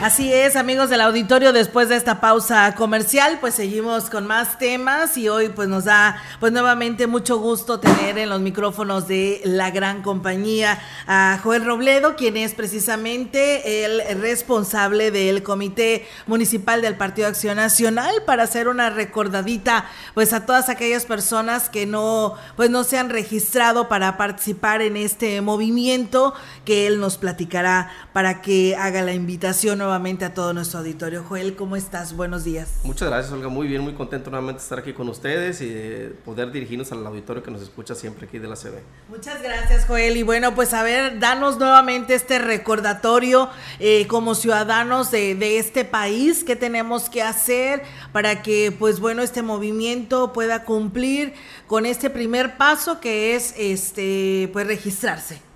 Así es, amigos del auditorio, después de esta pausa comercial, pues seguimos con más temas y hoy pues nos da pues nuevamente mucho gusto tener en los micrófonos de la gran compañía a Joel Robledo, quien es precisamente el responsable del Comité Municipal del Partido Acción Nacional para hacer una recordadita pues a todas aquellas personas que no pues no se han registrado para participar en este movimiento que él nos platicará para que haga la invitación a todo nuestro auditorio. Joel, ¿cómo estás? Buenos días. Muchas gracias, Olga. Muy bien, muy contento nuevamente de estar aquí con ustedes y de poder dirigirnos al auditorio que nos escucha siempre aquí de la CB. Muchas gracias, Joel. Y bueno, pues a ver, danos nuevamente este recordatorio eh, como ciudadanos de, de este país, qué tenemos que hacer para que, pues bueno, este movimiento pueda cumplir con este primer paso que es, este, pues registrarse.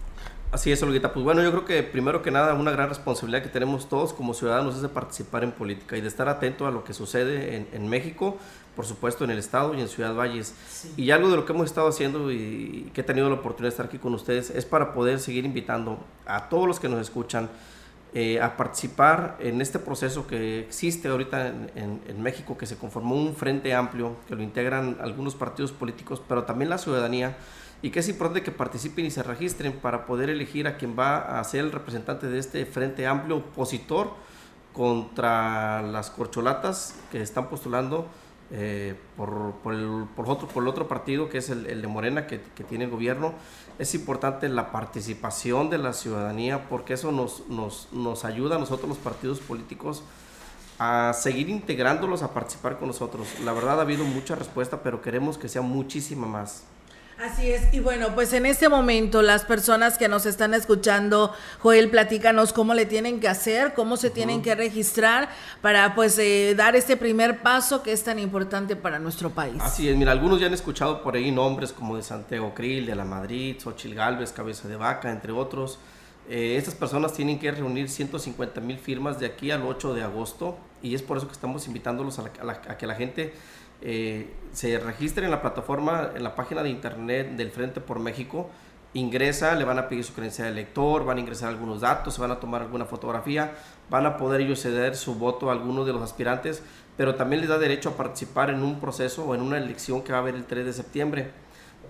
Así es, Olguita. Pues bueno, yo creo que primero que nada una gran responsabilidad que tenemos todos como ciudadanos es de participar en política y de estar atento a lo que sucede en, en México, por supuesto en el Estado y en Ciudad Valles. Sí. Y algo de lo que hemos estado haciendo y que he tenido la oportunidad de estar aquí con ustedes es para poder seguir invitando a todos los que nos escuchan eh, a participar en este proceso que existe ahorita en, en, en México, que se conformó un frente amplio, que lo integran algunos partidos políticos, pero también la ciudadanía y que es importante que participen y se registren para poder elegir a quien va a ser el representante de este frente amplio opositor contra las corcholatas que están postulando eh, por, por, el, por, otro, por el otro partido que es el, el de Morena que, que, tiene el gobierno. Es importante la participación de la ciudadanía porque eso nos, nos, nos ayuda a nosotros los partidos políticos a seguir integrándolos a participar con nosotros. La verdad ha habido mucha respuesta, pero queremos que sea muchísima más. Así es, y bueno, pues en este momento las personas que nos están escuchando, Joel, platícanos cómo le tienen que hacer, cómo se uh -huh. tienen que registrar para pues eh, dar este primer paso que es tan importante para nuestro país. Así es, mira, algunos ya han escuchado por ahí nombres como de Santiago Krill, de la Madrid, Xochil Galvez, Cabeza de Vaca, entre otros. Eh, estas personas tienen que reunir 150 mil firmas de aquí al 8 de agosto y es por eso que estamos invitándolos a, la, a, la, a que la gente eh, se registre en la plataforma, en la página de internet del Frente por México, ingresa, le van a pedir su credencial de elector, van a ingresar algunos datos, se van a tomar alguna fotografía, van a poder ellos ceder su voto a alguno de los aspirantes, pero también les da derecho a participar en un proceso o en una elección que va a haber el 3 de septiembre.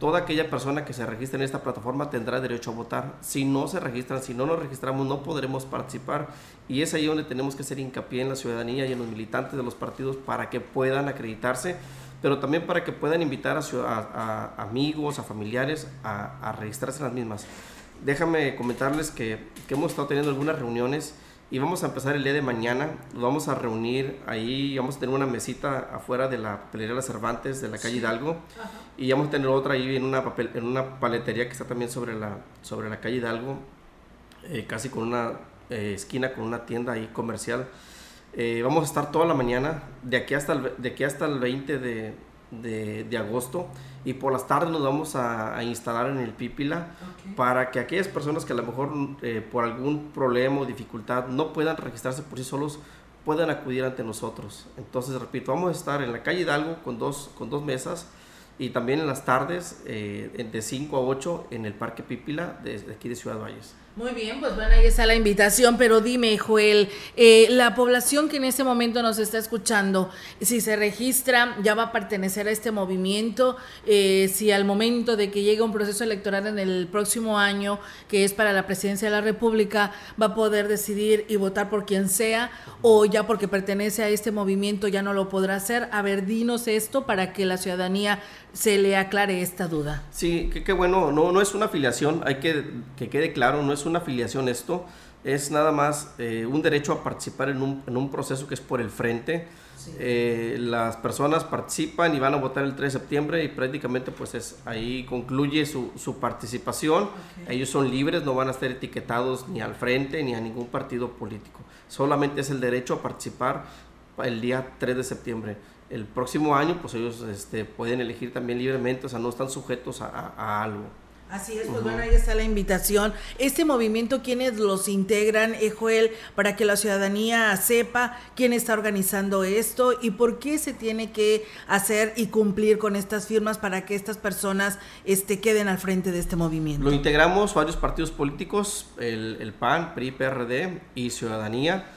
Toda aquella persona que se registre en esta plataforma tendrá derecho a votar. Si no se registran, si no nos registramos, no podremos participar. Y es ahí donde tenemos que hacer hincapié en la ciudadanía y en los militantes de los partidos para que puedan acreditarse, pero también para que puedan invitar a, a, amigos, a familiares a, registrarse en las mismas. Déjame comentarles que hemos estado teniendo algunas reuniones y vamos a empezar el día de mañana. Nos vamos a reunir ahí, vamos a tener una mesita afuera de la pelería Las Cervantes de la calle Hidalgo Ajá. y vamos a tener otra ahí en una, papel, en una paletería que está también sobre la, sobre la calle Hidalgo, eh, casi con una eh, esquina con una tienda ahí comercial. Eh, vamos a estar toda la mañana, de aquí hasta el, de aquí hasta el 20 de, de, de agosto y por las tardes nos vamos a, a instalar en el Pípila okay. para que aquellas personas que a lo mejor eh, por algún problema o dificultad no puedan registrarse por sí solos puedan acudir ante nosotros. Entonces, repito, vamos a estar en la calle Hidalgo con dos, con dos mesas y también en las tardes eh, de 5 a 8 en el Parque Pípila de, de aquí de Ciudad Valles. Muy bien, pues bueno, ahí está la invitación, pero dime, Joel, eh, la población que en este momento nos está escuchando, si se registra, ya va a pertenecer a este movimiento, eh, si al momento de que llegue un proceso electoral en el próximo año, que es para la presidencia de la República, va a poder decidir y votar por quien sea, o ya porque pertenece a este movimiento ya no lo podrá hacer. A ver, dinos esto para que la ciudadanía se le aclare esta duda. Sí, qué bueno, no, no es una afiliación, hay que que quede claro, no es una afiliación esto, es nada más eh, un derecho a participar en un, en un, proceso que es por el frente. Sí. Eh, las personas participan y van a votar el 3 de septiembre y prácticamente pues es, ahí concluye su, su participación. Okay. Ellos son libres, no van a estar etiquetados ni al frente ni a ningún partido político. Solamente es el derecho a participar el día 3 de septiembre el próximo año, pues ellos este, pueden elegir también libremente, o sea, no están sujetos a, a, a algo. Así es, pues bueno, ahí está la invitación. Este movimiento, ¿quiénes los integran, eh, Joel, para que la ciudadanía sepa quién está organizando esto y por qué se tiene que hacer y cumplir con estas firmas para que estas personas este, queden al frente de este movimiento? Lo integramos varios partidos políticos, el, el PAN, PRI, PRD y Ciudadanía.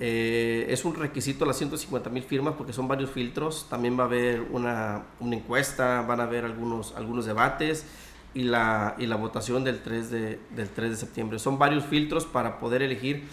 Eh, es un requisito las 150 mil firmas porque son varios filtros. También va a haber una, una encuesta, van a haber algunos, algunos debates y la, y la votación del 3, de, del 3 de septiembre. Son varios filtros para poder elegir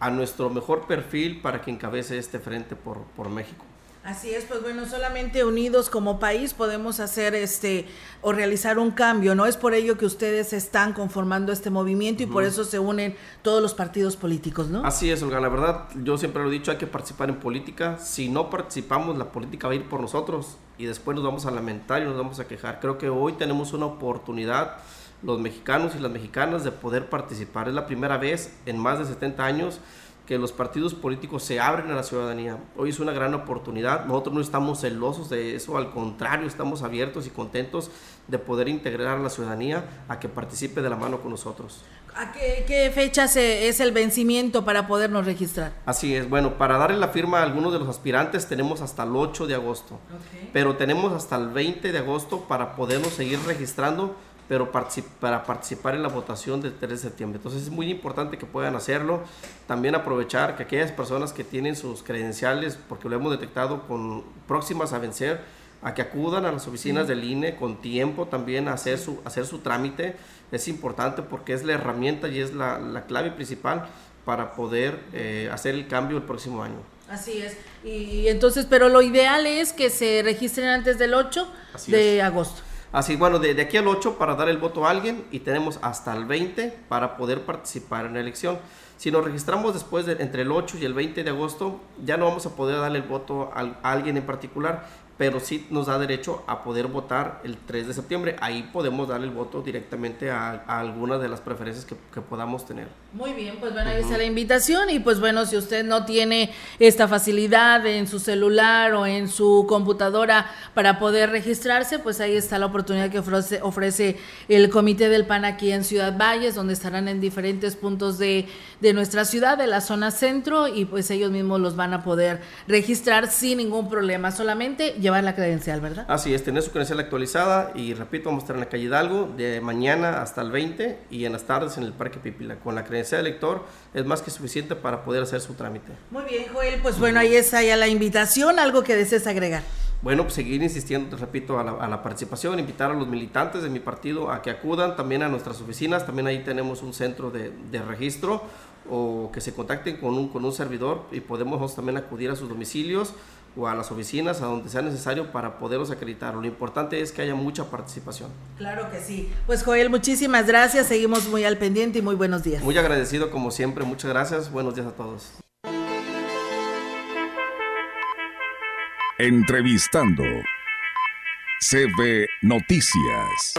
a nuestro mejor perfil para que encabece este frente por, por México. Así es, pues bueno, solamente unidos como país podemos hacer este o realizar un cambio, ¿no? Es por ello que ustedes están conformando este movimiento y por eso se unen todos los partidos políticos, ¿no? Así es, Olga, la verdad, yo siempre lo he dicho, hay que participar en política. Si no participamos, la política va a ir por nosotros y después nos vamos a lamentar y nos vamos a quejar. Creo que hoy tenemos una oportunidad los mexicanos y las mexicanas de poder participar. Es la primera vez en más de 70 años que los partidos políticos se abren a la ciudadanía. Hoy es una gran oportunidad. Nosotros no estamos celosos de eso, al contrario, estamos abiertos y contentos de poder integrar a la ciudadanía a que participe de la mano con nosotros. ¿A qué, fecha es el vencimiento para podernos registrar? Así es, bueno, para darle la firma a algunos de los aspirantes tenemos hasta el 8 de agosto, pero tenemos hasta el 20 de agosto para podernos seguir registrando pero para participar en la votación del 3 de septiembre. Entonces es muy importante que puedan hacerlo. También aprovechar que aquellas personas que tienen sus credenciales, porque lo hemos detectado con próximas a vencer, a que acudan a las oficinas del INE con tiempo también a hacer su, hacer su trámite. Es importante porque es la herramienta y es la, la clave principal para poder eh, hacer el cambio el próximo año. Así es. Y entonces, pero lo ideal es que se registren antes del 8 de agosto. Así, bueno, de, aquí al 8 para dar el voto a alguien y tenemos hasta el 20 para poder participar en la elección. Si nos registramos después de entre el 8 y el 20 de agosto, ya no vamos a poder darle el voto a alguien en particular, pero sí nos da derecho a poder votar el 3 de septiembre. Ahí podemos darle el voto directamente a, a alguna de las preferencias que, podamos tener. Muy bien, pues bueno, ahí está la invitación y pues bueno, si usted no tiene esta facilidad en su celular o en su computadora para poder registrarse, pues ahí está la oportunidad que ofrece, ofrece el Comité del PAN aquí en Ciudad Valles, donde estarán en diferentes puntos de, de nuestra ciudad, de la zona centro, y pues ellos mismos los van a poder registrar sin ningún problema, solamente llevar la credencial, ¿verdad? Así es, tener su credencial actualizada y repito, vamos a estar en la calle Hidalgo de mañana hasta el 20 y en las tardes en el Parque Pipila. Con la credencial de elector es más que suficiente para poder hacer su trámite. Muy bien, Joel, pues bueno, ahí está ya la invitación, algo que desees agregar. Bueno, pues seguir insistiendo, repito, a la, participación, invitar a los militantes de mi partido a que acudan también a nuestras oficinas, también ahí tenemos un centro de, de registro o que se contacten con un, con un servidor y podemos también acudir a sus domicilios o a las oficinas, a donde sea necesario para poderlos acreditar. Lo importante es que haya mucha participación. Claro que sí. Pues Joel, muchísimas gracias. Seguimos muy al pendiente y muy buenos días. Muy agradecido como siempre. Muchas gracias. Buenos días a todos. Entrevistando CB Noticias.